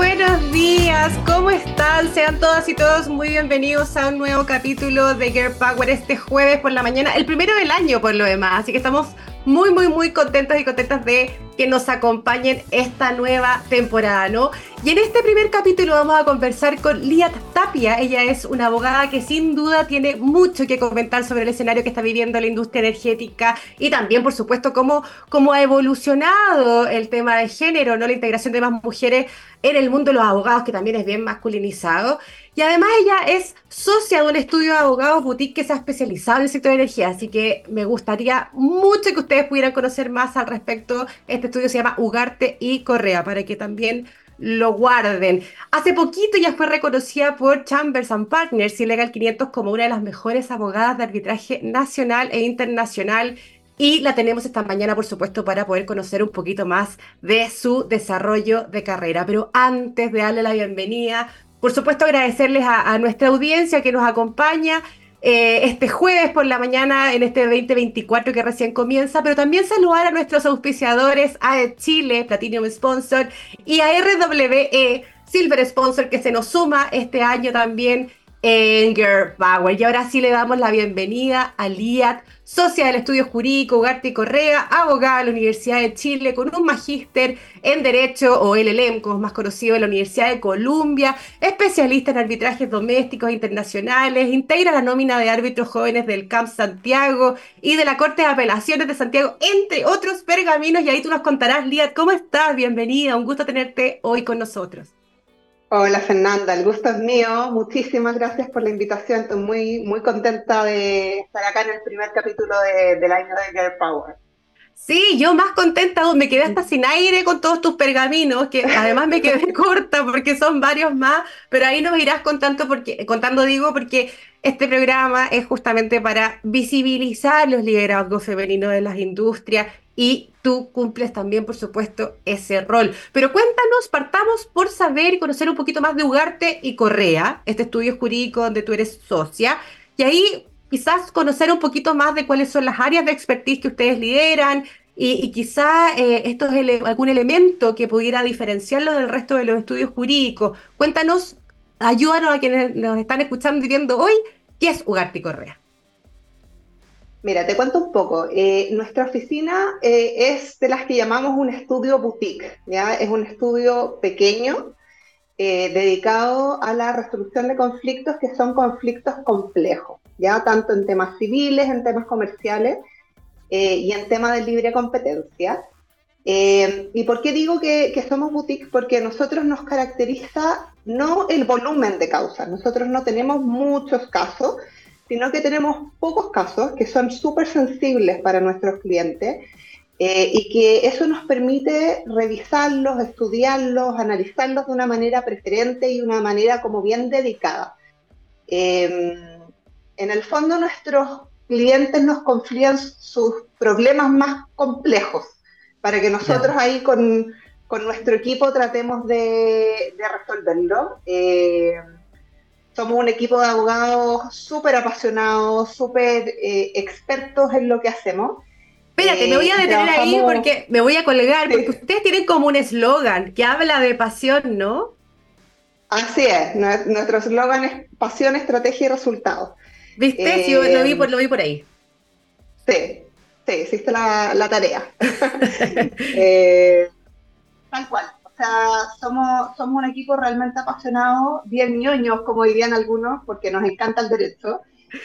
buenos días, ¿cómo están? Sean todas y todos muy bienvenidos a un nuevo capítulo de Girl Power este jueves por la mañana, el primero del año por lo demás, así que estamos muy, muy, muy contentos y contentas de que nos acompañen esta nueva temporada, ¿no? Y en este primer capítulo vamos a conversar con Liat Tapia. Ella es una abogada que sin duda tiene mucho que comentar sobre el escenario que está viviendo la industria energética y también, por supuesto, cómo, cómo ha evolucionado el tema de género, ¿no? La integración de más mujeres en el mundo de los abogados, que también es bien masculinizado. Y además ella es socia de un estudio de abogados boutique que se ha especializado en el sector de energía, así que me gustaría mucho que ustedes pudieran conocer más al respecto. Este estudio se llama Ugarte y Correa, para que también lo guarden. Hace poquito ya fue reconocida por Chambers and Partners y Legal 500 como una de las mejores abogadas de arbitraje nacional e internacional. Y la tenemos esta mañana, por supuesto, para poder conocer un poquito más de su desarrollo de carrera. Pero antes de darle la bienvenida, por supuesto, agradecerles a, a nuestra audiencia que nos acompaña eh, este jueves por la mañana en este 2024 que recién comienza, pero también saludar a nuestros auspiciadores, a Chile, Platinum Sponsor, y a RWE, Silver Sponsor, que se nos suma este año también en Girl Power. Y ahora sí le damos la bienvenida a Liat, socia del estudio jurídico Ugarte Correa, abogada de la Universidad de Chile, con un magíster en Derecho o LLM, como es más conocido, en la Universidad de Columbia, especialista en arbitrajes domésticos e internacionales, integra la nómina de árbitros jóvenes del CAMP Santiago y de la Corte de Apelaciones de Santiago, entre otros pergaminos. Y ahí tú nos contarás, Liat, ¿cómo estás? Bienvenida, un gusto tenerte hoy con nosotros. Hola Fernanda, el gusto es mío. Muchísimas gracias por la invitación. Estoy muy, muy contenta de estar acá en el primer capítulo del año de Girl Power. Sí, yo más contenta, me quedé hasta sin aire con todos tus pergaminos, que además me quedé corta porque son varios más, pero ahí nos irás contando, porque, contando digo, porque este programa es justamente para visibilizar los liderazgos femeninos de las industrias y tú cumples también, por supuesto, ese rol. Pero cuéntanos, partamos por saber y conocer un poquito más de Ugarte y Correa, este estudio jurídico donde tú eres socia, y ahí quizás conocer un poquito más de cuáles son las áreas de expertise que ustedes lideran y, quizás eh, esto es algún elemento que pudiera diferenciarlo del resto de los estudios jurídicos. Cuéntanos, ayúdanos a quienes nos están escuchando y viendo hoy, ¿qué es Ugarte y Correa? Mira, te cuento un poco. Eh, nuestra oficina eh, es de las que llamamos un estudio boutique, ¿ya? Es un estudio pequeño eh, dedicado a la resolución de conflictos que son conflictos complejos, ¿ya? Tanto en temas civiles, en temas comerciales y en temas de libre competencia. ¿Y por qué digo que, que somos boutique? Porque nosotros nos caracteriza no el volumen de causas, nosotros no tenemos muchos casos, sino que tenemos pocos casos que son súper sensibles para nuestros clientes eh, y que eso nos permite revisarlos, estudiarlos, analizarlos de una manera preferente y una manera como bien dedicada. Em, en el fondo nuestros clientes nos confían sus problemas más complejos para que nosotros ahí con, con, nuestro equipo tratemos de, de resolverlo. Eh, somos un equipo de abogados súper apasionados, súper eh, expertos en lo que hacemos. Espérate, me voy a eh, detener ahí porque me voy a colgar, porque ustedes tienen como un eslogan que habla de pasión, ¿no? Así es, nuestro eslogan es pasión, estrategia y resultados. ¿Viste? sí, lo vi, por, lo vi por ahí. Sí, sí, hiciste la, la tarea. eh, tal cual somos, somos un equipo realmente apasionado, bien ñoños, como dirían algunos, porque nos encanta el derecho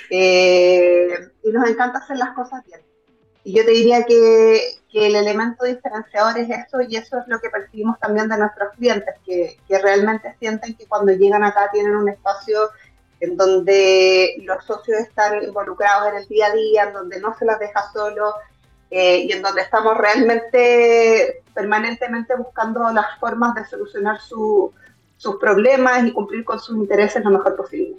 eh, y nos encanta hacer las cosas bien. Y yo te diría que, que, el elemento diferenciador es eso y eso es lo que percibimos también de nuestros clientes, que, que realmente sienten que cuando llegan acá tienen un espacio en donde los socios están involucrados en el día a día, en donde no se las deja solo, eh, y en donde estamos realmente permanentemente buscando las formas de solucionar sus problemas y cumplir con sus intereses lo mejor posible.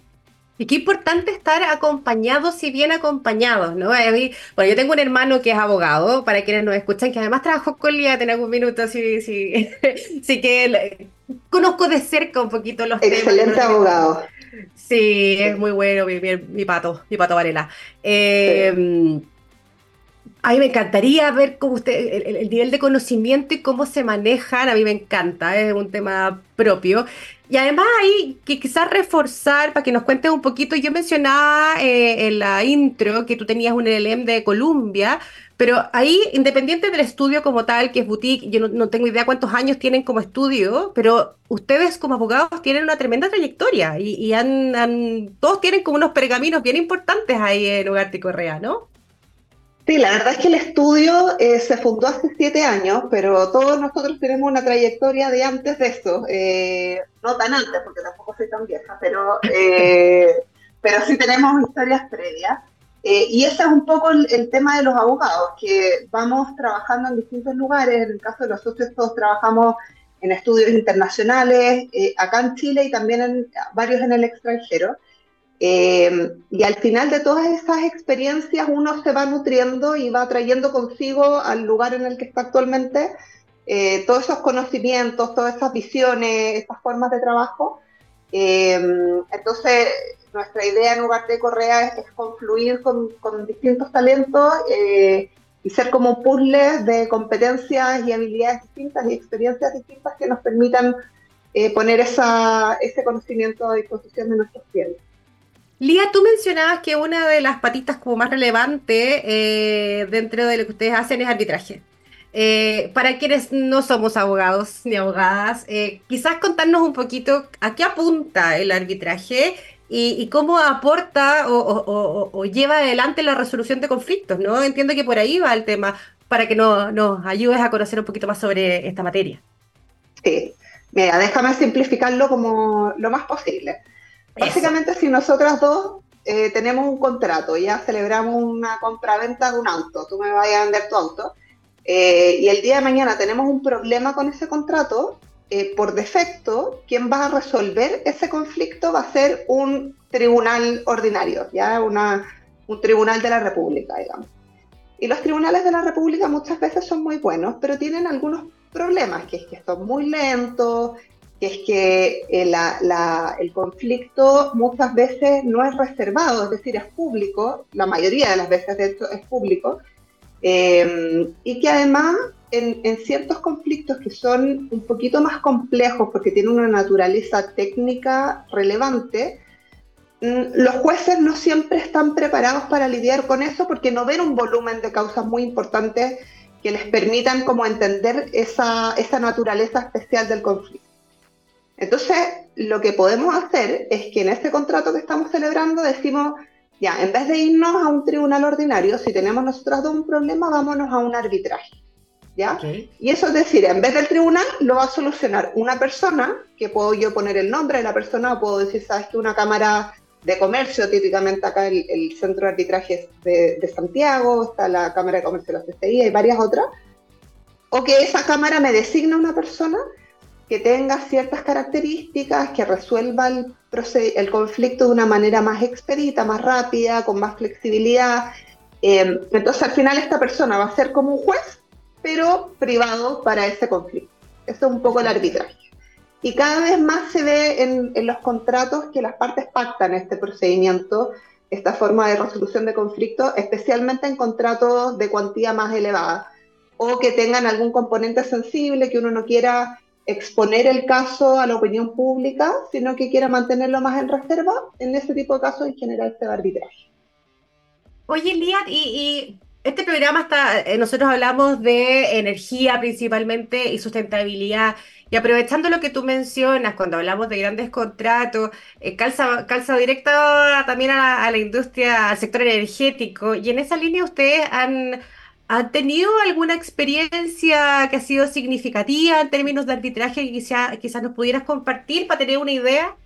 Y qué importante estar acompañados y bien acompañados, ¿no? bueno, yo tengo un hermano que es abogado, para quienes nos escuchan, que además trabajó con Lía en algún minuto, así, sí, sí que conozco de cerca un poquito los Excelente temas. Excelente abogado. Sí, es muy bueno, mi, mi, pato, mi pato Varela. Eh, A mí me encantaría ver cómo usted, el, nivel de conocimiento y cómo se manejan, a mí me encanta, es un tema propio. Y además hay que quizás reforzar, para que nos cuentes un poquito, yo mencionaba eh, en la intro que tú tenías un LLM de Columbia, pero ahí, independiente del estudio como tal, que es boutique, yo no, tengo idea cuántos años tienen como estudio, pero ustedes como abogados tienen una tremenda trayectoria y, todos tienen como unos pergaminos bien importantes ahí en Ugarte Correa, ¿no? Sí, la verdad es que el estudio eh, se fundó hace siete años, pero todos nosotros tenemos una trayectoria de antes de eso. Eh, no tan antes, porque tampoco soy tan vieja, pero, eh, pero sí tenemos historias previas. y ese es un poco el, tema de los abogados, que vamos trabajando en distintos lugares. En el caso de los socios, todos trabajamos en estudios internacionales, acá en Chile y también en varios en el extranjero. Eh, y al final de todas esas experiencias uno se va nutriendo y va trayendo consigo al lugar en el que está actualmente eh, todos esos conocimientos, todas esas visiones, esas formas de trabajo. Eh, entonces, nuestra idea en lugar de Correa es, confluir con, distintos talentos y ser como puzzles de competencias y habilidades distintas y experiencias distintas que nos permitan poner ese conocimiento a disposición de nuestros clientes. Lía, tú mencionabas que una de las patitas como más relevantes eh, dentro de lo que ustedes hacen es arbitraje. Eh, para quienes no somos abogados ni abogadas, eh, quizás contarnos un poquito a qué apunta el arbitraje y, cómo aporta o, lleva adelante la resolución de conflictos, ¿no? Entiendo que por ahí va el tema, para que nos ayudes a conocer un poquito más sobre esta materia. Sí, mira, déjame simplificarlo como lo más posible. Básicamente, si nosotras dos eh, tenemos un contrato, ya celebramos una compra-venta de un auto, tú me vas a vender tu auto, eh, y el día de mañana tenemos un problema con ese contrato, eh, por defecto, quien va a resolver ese conflicto va a ser un tribunal ordinario, ya una, un tribunal de la República, digamos. Y los tribunales de la República muchas veces son muy buenos, pero tienen algunos problemas, que es que son muy lentos, que es que eh, el conflicto muchas veces no es reservado, es decir, es público, la mayoría de las veces de hecho es público, em, y que además en, ciertos conflictos que son un poquito más complejos porque tienen una naturaleza técnica relevante, mm, los jueces no siempre están preparados para lidiar con eso porque no ven un volumen de causas muy importantes que les permitan como entender esa naturaleza especial del conflicto. Entonces, lo que podemos hacer es que en este contrato que estamos celebrando decimos, ya, en vez de irnos a un tribunal ordinario, si tenemos nosotros dos un problema, vámonos a un arbitraje. ¿Ya? Y eso es decir, en vez del tribunal lo va a solucionar una persona, que puedo yo poner el nombre de la persona, o puedo decir, sabes que una cámara de comercio, típicamente acá el, centro de arbitraje de, de, Santiago, está la Cámara de Comercio de la CCI, y varias otras, o que esa cámara me designa una persona que tenga ciertas características, que resuelva el, el conflicto de una manera más expedita, más rápida, con más flexibilidad. Em, entonces al final esta persona va a ser como un juez, pero privado para ese conflicto. Eso es un poco el arbitraje. Y cada vez más se ve en, en los contratos que las partes pactan este procedimiento, esta forma de resolución de conflictos, especialmente en contratos de cuantía más elevada o que tengan algún componente sensible que uno no quiera exponer el caso a la opinión pública, sino que quiera mantenerlo más en reserva, en ese tipo de casos en general se va a arbitraje. Oye, Liat, y, este programa está, eh, nosotros hablamos de energía principalmente y sustentabilidad. Y aprovechando lo que tú mencionas, cuando hablamos de grandes contratos, eh, calza, calza directa también a la industria, al sector energético. Y en esa línea ustedes han, ¿Ha tenido alguna experiencia que ha sido significativa en términos de arbitraje que quizás nos pudieras compartir para tener una idea?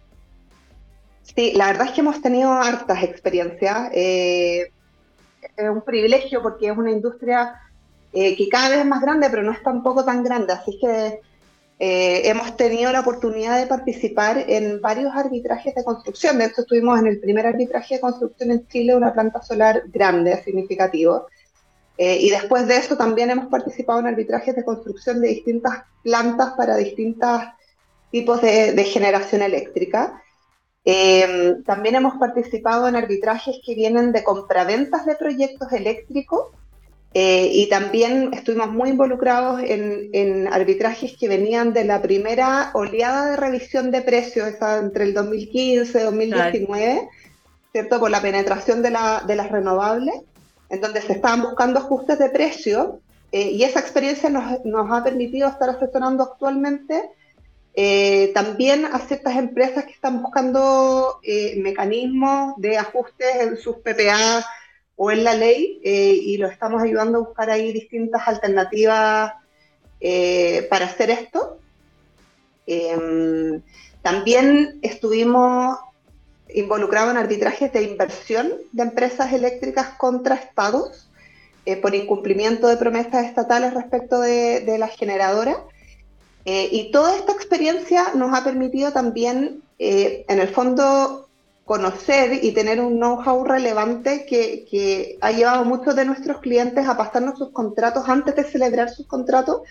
Sí, la verdad es que hemos tenido hartas experiencias. Eh, es un privilegio porque es una industria eh, que cada vez es más grande, pero no es tampoco tan grande. Así que eh, hemos tenido la oportunidad de participar en varios arbitrajes de construcción. De hecho, estuvimos en el primer arbitraje de construcción en Chile, una planta solar grande, significativo. Eh, y después de eso también hemos participado en arbitrajes de construcción de distintas plantas para distintos tipos de, generación eléctrica. Eh, también hemos participado en arbitrajes que vienen de compraventas de proyectos eléctricos Eh, y también estuvimos muy involucrados en, arbitrajes que venían de la primera oleada de revisión de precios, entre el 2015 y 2019, ¿cierto? Por la penetración de, las renovables, en donde se estaban buscando ajustes de precio, eh, y esa experiencia nos, ha permitido estar asesorando actualmente eh, también a ciertas empresas que están buscando mecanismos de ajustes en sus PPA o en la ley eh, y lo estamos ayudando a buscar ahí distintas alternativas eh, para hacer esto. Em, también estuvimos involucrados en arbitrajes de inversión de empresas eléctricas contra estados eh, por incumplimiento de promesas estatales respecto de, de las generadoras. y toda esta experiencia nos ha permitido también, en el fondo, conocer y tener un know-how relevante que, ha llevado a muchos de nuestros clientes a pasarnos sus contratos antes de celebrar sus contratos,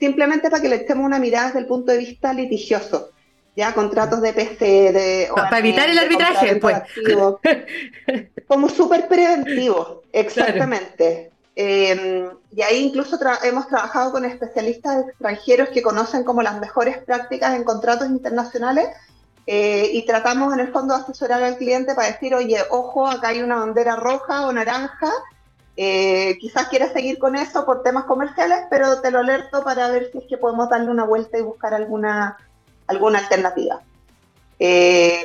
simplemente para que le echemos una mirada desde el punto de vista litigioso. Ya, contratos de PC, de... Para, evitar el arbitraje, pues. Como súper preventivo, exactamente. Em, y ahí incluso hemos trabajado con especialistas extranjeros que conocen como las mejores prácticas en contratos internacionales eh, y tratamos en el fondo de asesorar al cliente para decir, oye, ojo, acá hay una bandera roja o naranja, eh, quizás quieras seguir con eso por temas comerciales, pero te lo alerto para ver si es que podemos darle una vuelta y buscar alguna, alguna alternativa. Eh,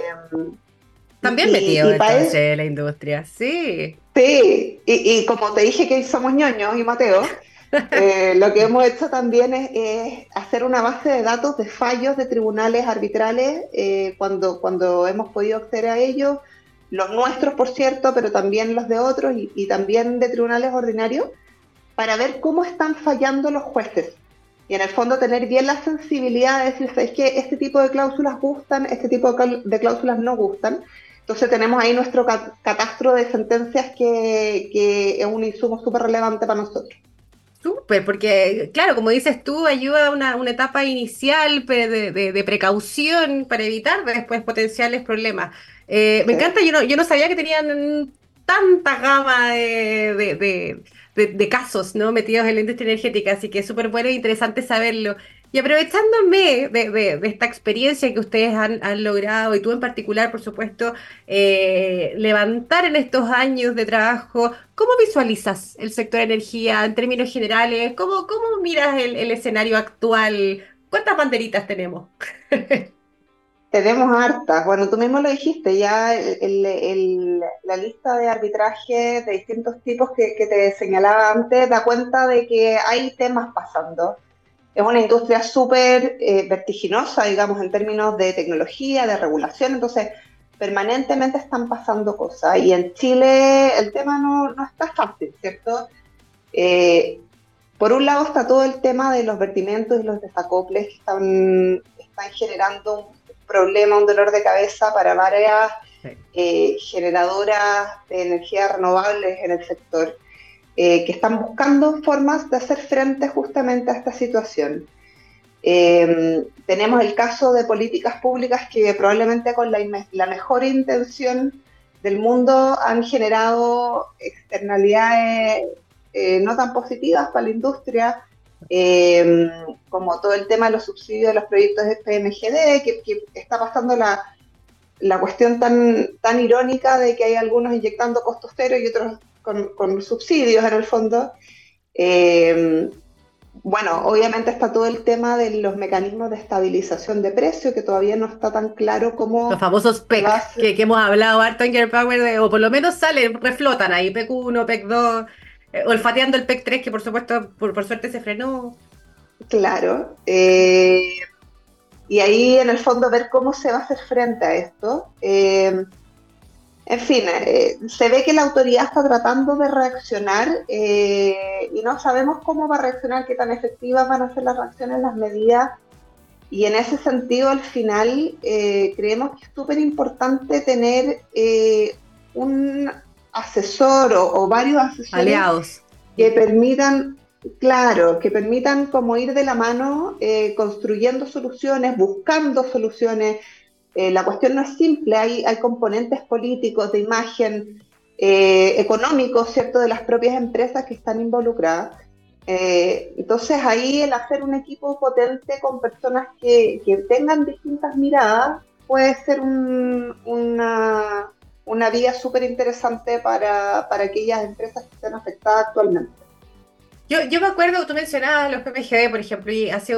También metido entonces la industria, sí. Sí, y, y, como te dije que somos ñoños y Mateo, Eh, lo que hemos hecho también es, hacer una base de datos de fallos de tribunales arbitrales eh, cuando, cuando hemos podido acceder a ellos, los nuestros, por cierto, pero también los de otros y, también de tribunales ordinarios, para ver cómo están fallando los jueces. Y en el fondo tener bien la sensibilidad de decir, es que este tipo de cláusulas gustan, este tipo de cláusulas no gustan. Entonces tenemos ahí nuestro catastro de sentencias que, que es un insumo súper relevante para nosotros. Súper, porque claro, como dices tú, ayuda a una, una etapa inicial de, de, precaución para evitar después potenciales problemas. Eh, me encanta, yo no, yo no sabía que tenían tanta gama de, de, casos ¿no? metidos en la industria energética, así que es súper bueno e interesante saberlo. Y aprovechándome de, esta experiencia que ustedes han, logrado, y tú en particular, por supuesto, eh, levantar en estos años de trabajo, ¿cómo visualizas el sector de energía en términos generales? ¿Cómo, cómo miras el, escenario actual? ¿Cuántas banderitas tenemos? Tenemos hartas. Bueno, tú mismo lo dijiste, ya la lista de arbitraje de distintos tipos que, que te señalaba antes da cuenta de que hay temas pasando es una industria súper eh, vertiginosa, digamos, en términos de tecnología, de regulación, entonces permanentemente están pasando cosas. Y en Chile el tema no, no está fácil, ¿cierto? Eh, por un lado está todo el tema de los vertimentos y los desacoples que están, están generando un problema, un dolor de cabeza para varias eh, generadoras de energía renovables en el sector. Eh, que están buscando formas de hacer frente justamente a esta situación. Em, tenemos el caso de políticas públicas que probablemente con la, mejor intención del mundo han generado externalidades eh, no tan positivas para la industria, em, como todo el tema de los subsidios de los proyectos de PMGD, que, que está pasando la, la, cuestión tan, tan irónica de que hay algunos inyectando costos cero y otros con, subsidios en el fondo. Eh, bueno, obviamente está todo el tema de los mecanismos de estabilización de precio, que todavía no está tan claro cómo... Los famosos PEC, que, que, hemos hablado harto en Power, o por lo menos salen, reflotan ahí, PEC 1, PEC 2, eh, olfateando el PEC 3, que por supuesto, por, por suerte se frenó. Claro. Eh, y ahí en el fondo ver cómo se va a hacer frente a esto. En fin, eh, se ve que la autoridad está tratando de reaccionar eh, y no sabemos cómo va a reaccionar, qué tan efectivas van a ser las reacciones, las medidas. Y en ese sentido, al final, eh, creemos que es súper importante tener un asesor o, varios asesores aliados que permitan, claro, que permitan como ir de la mano construyendo soluciones, buscando soluciones, eh, la cuestión no es simple, hay, hay componentes políticos, de imagen, eh, económicos, ¿cierto?, de las propias empresas que están involucradas. Eh, entonces ahí el hacer un equipo potente con personas que, tengan distintas miradas puede ser una, una vía súper interesante para, para aquellas empresas que están afectadas actualmente. Yo, yo me acuerdo, tú mencionabas los PMGD, por ejemplo, y hace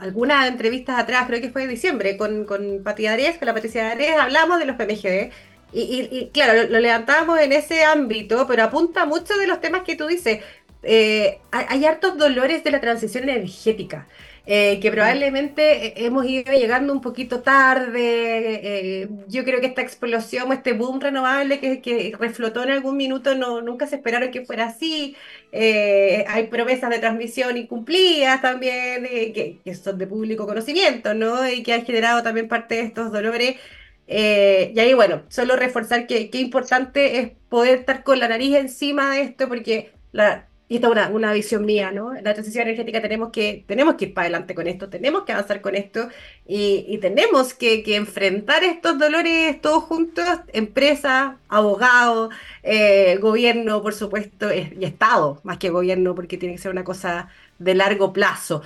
algunas entrevistas atrás, creo que fue en diciembre, con, con Pati con la Patricia Adrés, hablamos de los PMGD. Y, y, claro, lo, lo, levantábamos en ese ámbito, pero apunta mucho de los temas que tú dices. Eh, hay, hartos dolores de la transición energética. Eh, que probablemente hemos ido llegando un poquito tarde. Eh, yo creo que esta explosión, este boom renovable que, que reflotó en algún minuto, no, nunca se esperaron que fuera así. hay promesas de transmisión incumplidas también, que, que, son de público conocimiento, ¿no? Y que han generado también parte de estos dolores. y ahí, bueno, solo reforzar que, que importante es poder estar con la nariz encima de esto, porque la, y esta es una, visión mía, ¿no? La transición energética tenemos que, tenemos que ir para adelante con esto, tenemos que avanzar con esto y, tenemos que, enfrentar estos dolores todos juntos, empresa, abogado, eh, gobierno, por supuesto, y Estado, más que gobierno, porque tiene que ser una cosa de largo plazo.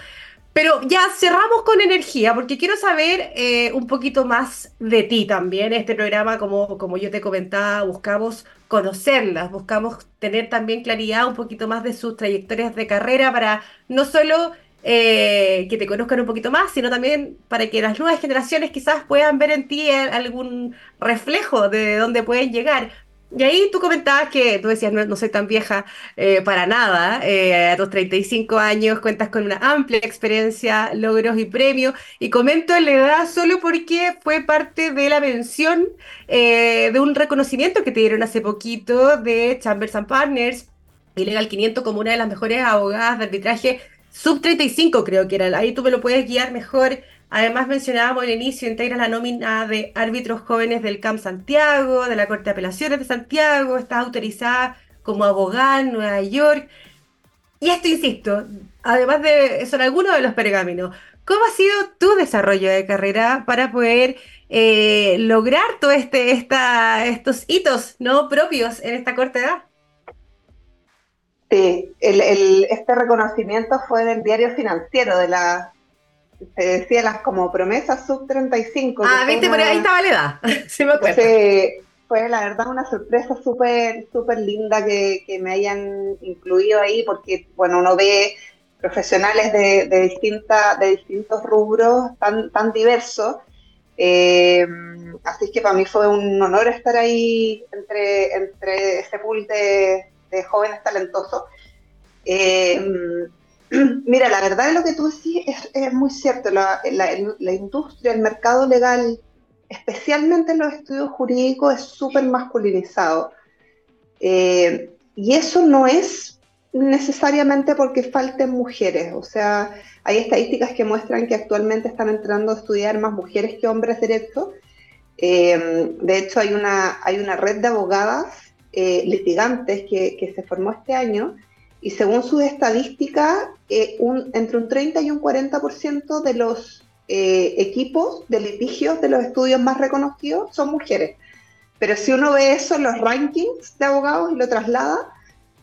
Pero ya cerramos con energía, porque quiero saber eh, un poquito más de ti también. Este programa, como, como yo te comentaba, buscamos conocerlas, buscamos tener también claridad un poquito más de sus trayectorias de carrera para no solo eh, que te conozcan un poquito más, sino también para que las nuevas generaciones quizás puedan ver en ti algún reflejo de dónde pueden llegar. Y ahí tú comentabas que tú decías, no, soy tan vieja eh, para nada, eh, a tus 35 años cuentas con una amplia experiencia, logros y premios, y comento la edad solo porque fue parte de la mención eh, de un reconocimiento que te dieron hace poquito de Chambers and Partners, Ilegal 500 como una de las mejores abogadas de arbitraje sub 35 creo que era, ahí tú me lo puedes guiar mejor Además mencionábamos al inicio, integra la nómina de árbitros jóvenes del CAMP Santiago, de la Corte de Apelaciones de Santiago, está autorizada como abogada en Nueva York. Y esto, insisto, además de, son algunos de los pergaminos. ¿Cómo ha sido tu desarrollo de carrera para poder eh, lograr todos este, estos hitos no propios en esta corta edad? Sí, este reconocimiento fue del diario financiero de la, se decía las como promesas sub 35. Ah, viste, por ahí estaba la edad, sí me acuerdo. fue la verdad una sorpresa súper súper linda que, que, me hayan incluido ahí, porque bueno, uno ve profesionales de, de, de distintos rubros tan, tan diversos. Eh, así que para mí fue un honor estar ahí entre, entre ese pool de, de jóvenes talentosos. Eh, Mira, la verdad de lo que tú decís es, muy cierto. La, industria, el mercado legal, especialmente en los estudios jurídicos, es súper masculinizado. Eh, y eso no es necesariamente porque falten mujeres. O sea, hay estadísticas que muestran que actualmente están entrando a estudiar más mujeres que hombres derecho. Eh, de hecho, hay una, hay una red de abogadas eh, litigantes que se formó este año y según sus estadísticas, eh, un, entre un 30 y un 40% de los eh, equipos de litigios de los estudios más reconocidos son mujeres. Pero si uno ve eso en los rankings de abogados y lo traslada,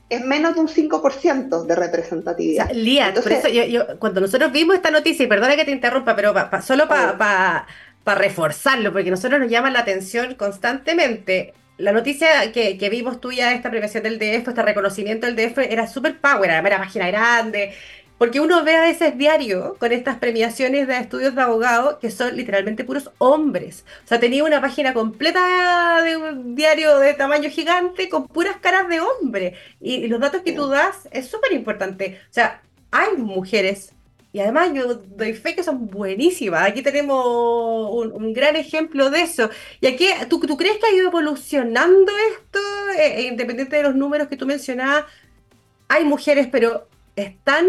es menos de un 5% de representatividad. Lía, por eso yo, cuando nosotros vimos esta noticia, y perdona que te interrumpa, pero solo para reforzarlo, porque nosotros nos llama la atención constantemente la noticia que, vimos tuya esta premiación del DF, este reconocimiento del DF, era súper power, era una página grande, porque uno ve a veces diario con estas premiaciones de estudios de abogado que son literalmente puros hombres. O sea, tenía una página completa de un diario de tamaño gigante con puras caras de hombre. Y, los datos que tú das es súper importante. O sea, hay mujeres y además yo doy fe que son buenísimas. Aquí tenemos un, gran ejemplo de eso. ¿Y aquí, ¿tú, tú crees que ha ido evolucionando esto? Eh, eh, independiente de los números que tú mencionabas, hay mujeres, pero están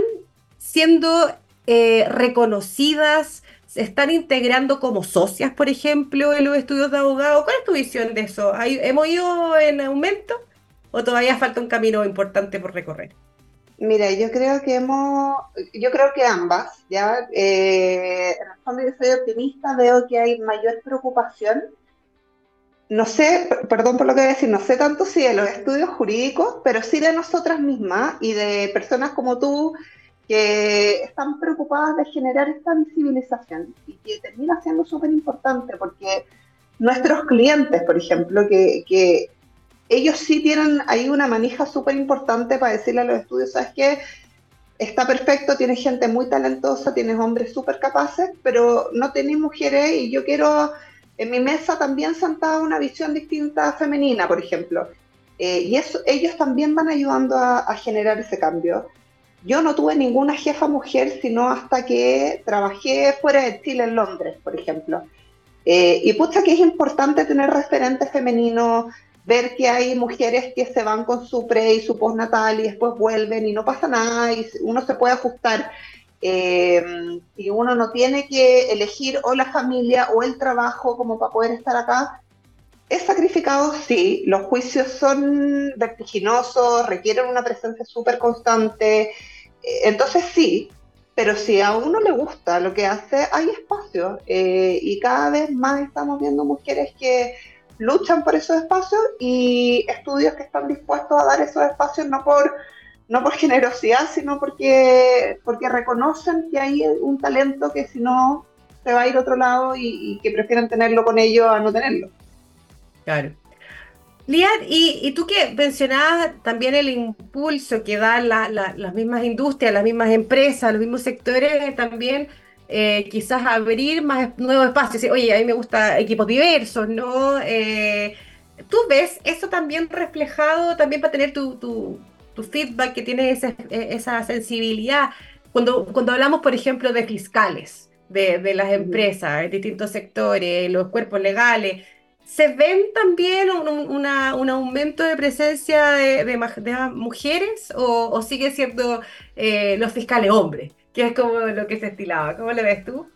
siendo eh, reconocidas, se están integrando como socias, por ejemplo, en los estudios de abogado. ¿Cuál es tu visión de eso? ¿Hemos ido en aumento o todavía falta un camino importante por recorrer? Mira, yo creo que hemos, yo creo que ambas, ¿ya? Eh, en el fondo yo soy optimista, veo que hay mayor preocupación no sé, perdón por lo que voy a decir, no sé tanto si de los estudios jurídicos, pero sí de nosotras mismas y de personas como tú que están preocupadas de generar esta visibilización y que termina siendo súper importante porque nuestros clientes, por ejemplo, que, que ellos sí tienen ahí una manija súper importante para decirle a los estudios, ¿sabes qué? Está perfecto, tienes gente muy talentosa, tienes hombres súper capaces, pero no tenés mujeres y yo quiero en mi mesa también sentada una visión distinta femenina, por ejemplo. Eh, y eso, ellos también van ayudando a, generar ese cambio. Yo no tuve ninguna jefa mujer, sino hasta que trabajé fuera de Chile, en Londres, por ejemplo. Eh, y pucha que es importante tener referentes femeninos, ver que hay mujeres que se van con su pre y su postnatal y después vuelven y no pasa nada y uno se puede ajustar. Eh, y uno no tiene que elegir o la familia o el trabajo como para poder estar acá. Es sacrificado, sí, los juicios son vertiginosos, requieren una presencia súper constante, eh, entonces sí, pero si a uno le gusta lo que hace, hay espacio eh, y cada vez más estamos viendo mujeres que luchan por esos espacios y estudios que están dispuestos a dar esos espacios no por no por generosidad, sino porque, porque reconocen que hay un talento que si no se va a ir a otro lado y, que prefieren tenerlo con ellos a no tenerlo. Claro. Liad, y, tú que mencionabas también el impulso que dan las mismas industrias, las mismas empresas, los mismos sectores, también eh, quizás abrir más nuevos espacios. Oye, a mí me gusta equipos diversos, ¿no? Eh, ¿Tú ves eso también reflejado también para tener tu tu feedback, que tiene esa, esa sensibilidad. Cuando, cuando hablamos, por ejemplo, de fiscales, de, de las empresas, en distintos sectores, los cuerpos legales, ¿se ven también un, una, un aumento de presencia de, de, mujeres o, o, sigue siendo eh, los fiscales hombres, que es como lo que se estilaba? ¿Cómo lo ves tú?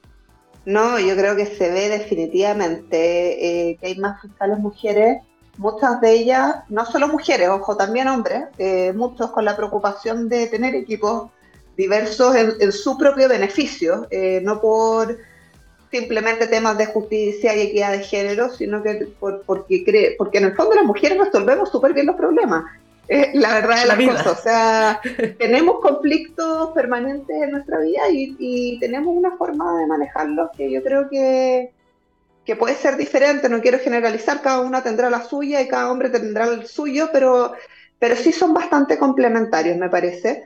No, yo creo que se ve definitivamente eh, que hay más fiscales mujeres muchas de ellas, no solo mujeres, ojo, también hombres, eh, muchos con la preocupación de tener equipos diversos en, su propio beneficio, eh, no por simplemente temas de justicia y equidad de género, sino que porque, cree, porque en el fondo las mujeres resolvemos súper bien los problemas. la verdad de las cosas. O sea, tenemos conflictos permanentes en nuestra vida y, y tenemos una forma de manejarlos que yo creo que, que puede ser diferente, no quiero generalizar, cada una tendrá la suya y cada hombre tendrá el suyo, pero, pero sí son bastante complementarios, me parece.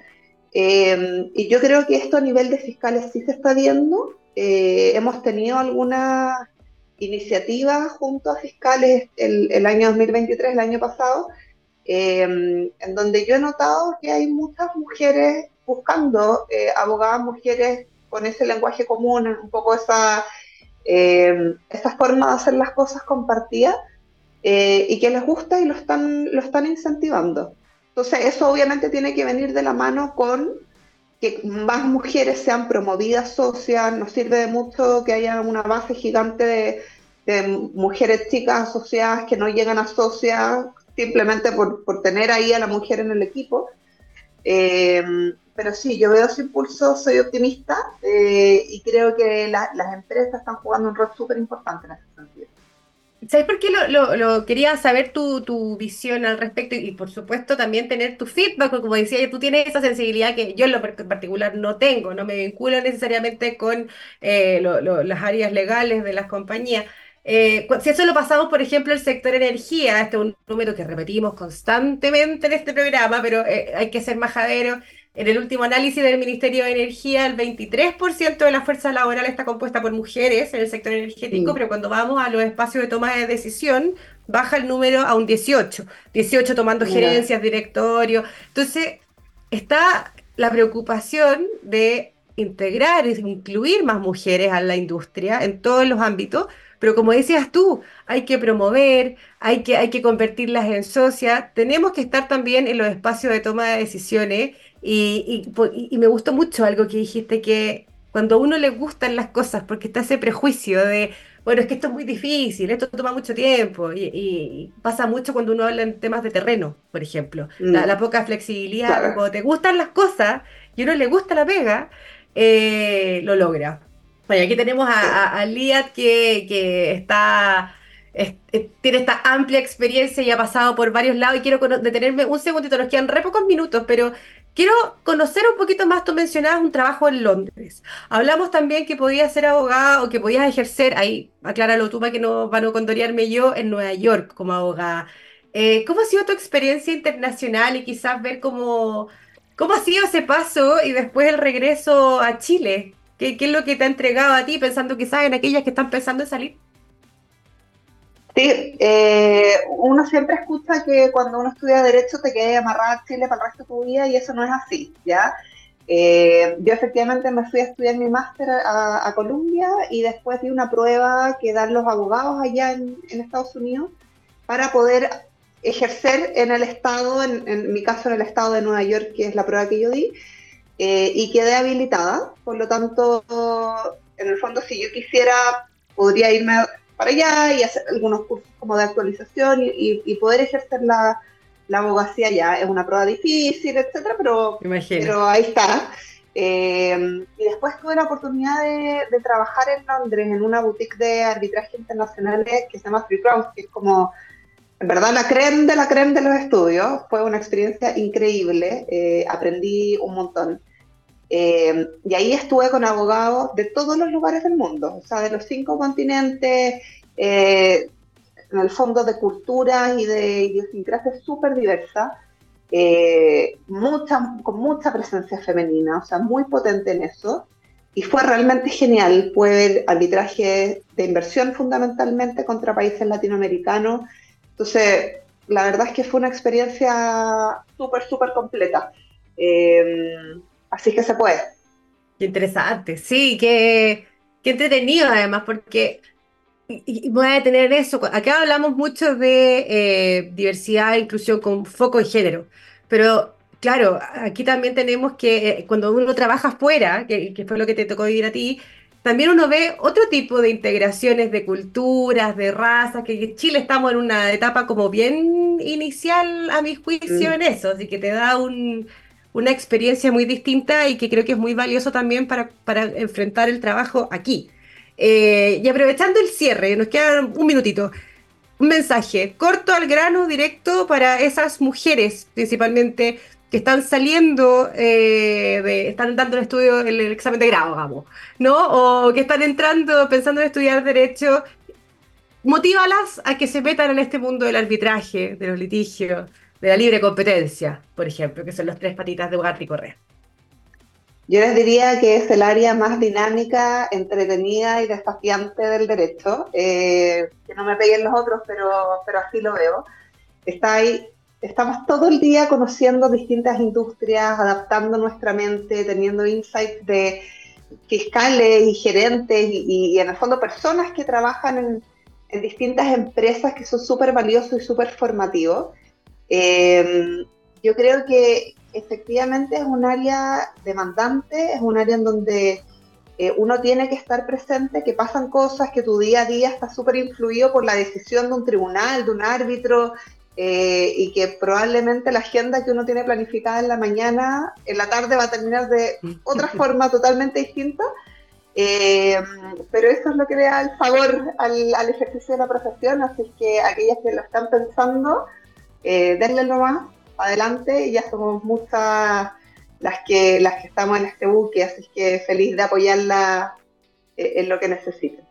Eh, y yo creo que esto a nivel de fiscales sí se está viendo. Eh, hemos tenido algunas iniciativas junto a fiscales el, el año 2023, el año pasado, eh, en donde yo he notado que hay muchas mujeres buscando abogadas mujeres con ese lenguaje común, un poco esa eh, esta forma de hacer las cosas compartidas eh, y que les gusta y lo están, lo están incentivando. Entonces, eso obviamente tiene que venir de la mano con que más mujeres sean promovidas socias, nos sirve de mucho que haya una base gigante de, mujeres chicas asociadas que no llegan a socias simplemente por, por, tener ahí a la mujer en el equipo. Eh, pero sí, yo veo ese impulso, soy optimista eh, y creo que las empresas están jugando un rol súper importante en ese sentido. ¿Sabes por qué lo, lo, quería saber tu, tu, visión al respecto y, por supuesto también tener tu feedback? Porque como decía, tú tienes esa sensibilidad que yo en lo particular no tengo, no me vinculo necesariamente con eh, las áreas legales de las compañías. Eh, si eso lo pasamos, por ejemplo, el sector energía, este es un número que repetimos constantemente en este programa, pero hay que ser majadero. En el último análisis del Ministerio de Energía, el 23% de la fuerza laboral está compuesta por mujeres en el sector energético, pero cuando vamos a los espacios de toma de decisión, baja el número a un 18. 18 tomando gerencias, directorio. Entonces, está la preocupación de integrar, incluir más mujeres a la industria en todos los ámbitos, pero como decías tú, hay que promover, hay que, hay que convertirlas en socias, tenemos que estar también en los espacios de toma de decisiones. Y, y, me gustó mucho algo que dijiste, que cuando a uno le gustan las cosas, porque está ese prejuicio de, bueno, es que esto es muy difícil, esto toma mucho tiempo, y, pasa mucho cuando uno habla en temas de terreno, por ejemplo, la, mm. poca flexibilidad, cuando te gustan las cosas y a uno le gusta la pega, eh, lo logra. Bueno, aquí tenemos a, a, Liat que, está tiene esta amplia experiencia y ha pasado por varios lados y quiero detenerme un segundito, nos quedan re pocos minutos, pero quiero conocer un poquito más, tú mencionabas un trabajo en Londres. Hablamos también que podías ser abogada o que podías ejercer, ahí acláralo tú para que no, para no condorearme yo, en Nueva York como abogada. Eh, ¿Cómo ha sido tu experiencia internacional y quizás ver cómo ha sido ese paso y después el regreso a Chile? ¿Qué, ¿Qué, es lo que te ha entregado a ti pensando quizás en aquellas que están pensando en salir? Sí, eh, uno siempre escucha que cuando uno estudia Derecho te quede amarrado a Chile para el resto de tu vida y eso no es así, ¿ya? Eh, yo efectivamente me fui a estudiar mi máster a, Colombia y después di una prueba que dan los abogados allá en, Estados Unidos para poder ejercer en el estado, en, mi caso en el estado de Nueva York, que es la prueba que yo di, eh, y quedé habilitada. Por lo tanto, en el fondo, si yo quisiera, podría irme para allá y hacer algunos cursos como de actualización y, poder ejercer la, abogacía ya. Es una prueba difícil, etcétera, pero, pero ahí está. Eh, y después tuve la oportunidad de, trabajar en Londres en una boutique de arbitraje internacional que se llama Free Crowns, que es como, verdad, la creme de la creme de los estudios. Fue una experiencia increíble, eh, aprendí un montón. Eh, y ahí estuve con abogados de todos los lugares del mundo, o sea, de los cinco continentes, eh, en el fondo de culturas y de idiosincrasia súper diversa, eh, con mucha presencia femenina, o sea, muy potente en eso. Y fue realmente genial poder arbitraje de inversión fundamentalmente contra países latinoamericanos. Entonces, la verdad es que fue una experiencia súper, súper completa. Así que se puede. Qué interesante, sí, qué, qué entretenido además, porque y, voy a detener eso. Acá hablamos mucho de eh, diversidad e inclusión con foco en género, pero claro, aquí también tenemos que eh, cuando uno trabaja afuera, que, fue lo que te tocó vivir a ti, también uno ve otro tipo de integraciones de culturas, de razas, que en Chile estamos en una etapa como bien inicial a mi juicio mm. en eso, así que te da un, una experiencia muy distinta y que creo que es muy valioso también para, para enfrentar el trabajo aquí. Eh, y aprovechando el cierre, nos queda un minutito. Un mensaje corto al grano, directo para esas mujeres, principalmente que están saliendo, eh, están dando el estudio, el, examen de grado, vamos, ¿no? O que están entrando pensando en estudiar Derecho. Motívalas a que se metan en este mundo del arbitraje, de los litigios, de la libre competencia, por ejemplo, que son las tres patitas de Ugarte y Correa. Yo les diría que es el área más dinámica, entretenida y desafiante del derecho. Eh, que no me peguen los otros, pero, pero así lo veo. Está ahí, estamos todo el día conociendo distintas industrias, adaptando nuestra mente, teniendo insights de fiscales y gerentes y, en el fondo personas que trabajan en, distintas empresas que son súper valiosos y súper formativos. Eh, yo creo que efectivamente es un área demandante, es un área en donde eh, uno tiene que estar presente, que pasan cosas, que tu día a día está súper influido por la decisión de un tribunal, de un árbitro, eh, y que probablemente la agenda que uno tiene planificada en la mañana, en la tarde va a terminar de otra forma totalmente distinta. pero eso es lo que le da el favor al, al ejercicio de la profesión, así que aquellas que lo están pensando, eh, denle nomás, adelante, y ya somos muchas las que, las que estamos en este buque, así que feliz de apoyarla eh, en lo que necesiten.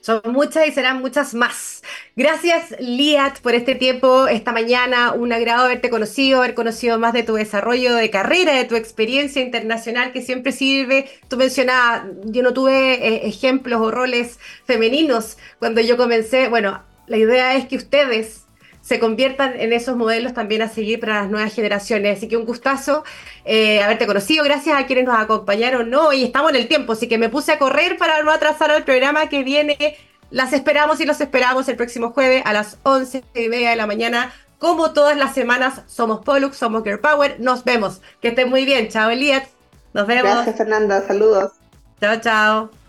Son muchas y serán muchas más. Gracias, Liat, por este tiempo esta mañana. Un agrado haberte conocido, haber conocido más de tu desarrollo de carrera, de tu experiencia internacional que siempre sirve. Tú mencionabas, yo no tuve eh, ejemplos o roles femeninos cuando yo comencé. Bueno, la idea es que ustedes se conviertan en esos modelos también a seguir para las nuevas generaciones. Así que un gustazo eh, haberte conocido, gracias a quienes nos acompañaron hoy. Estamos en el tiempo, así que me puse a correr para no atrasar el programa que viene. Las esperamos y los esperamos el próximo jueves a las 11 y media de la mañana. Como todas las semanas, somos Pollux, somos Girl Power. Nos vemos. Que estén muy bien. Chao, Elías. Nos vemos. Gracias, Fernanda. Saludos. Chao, chao.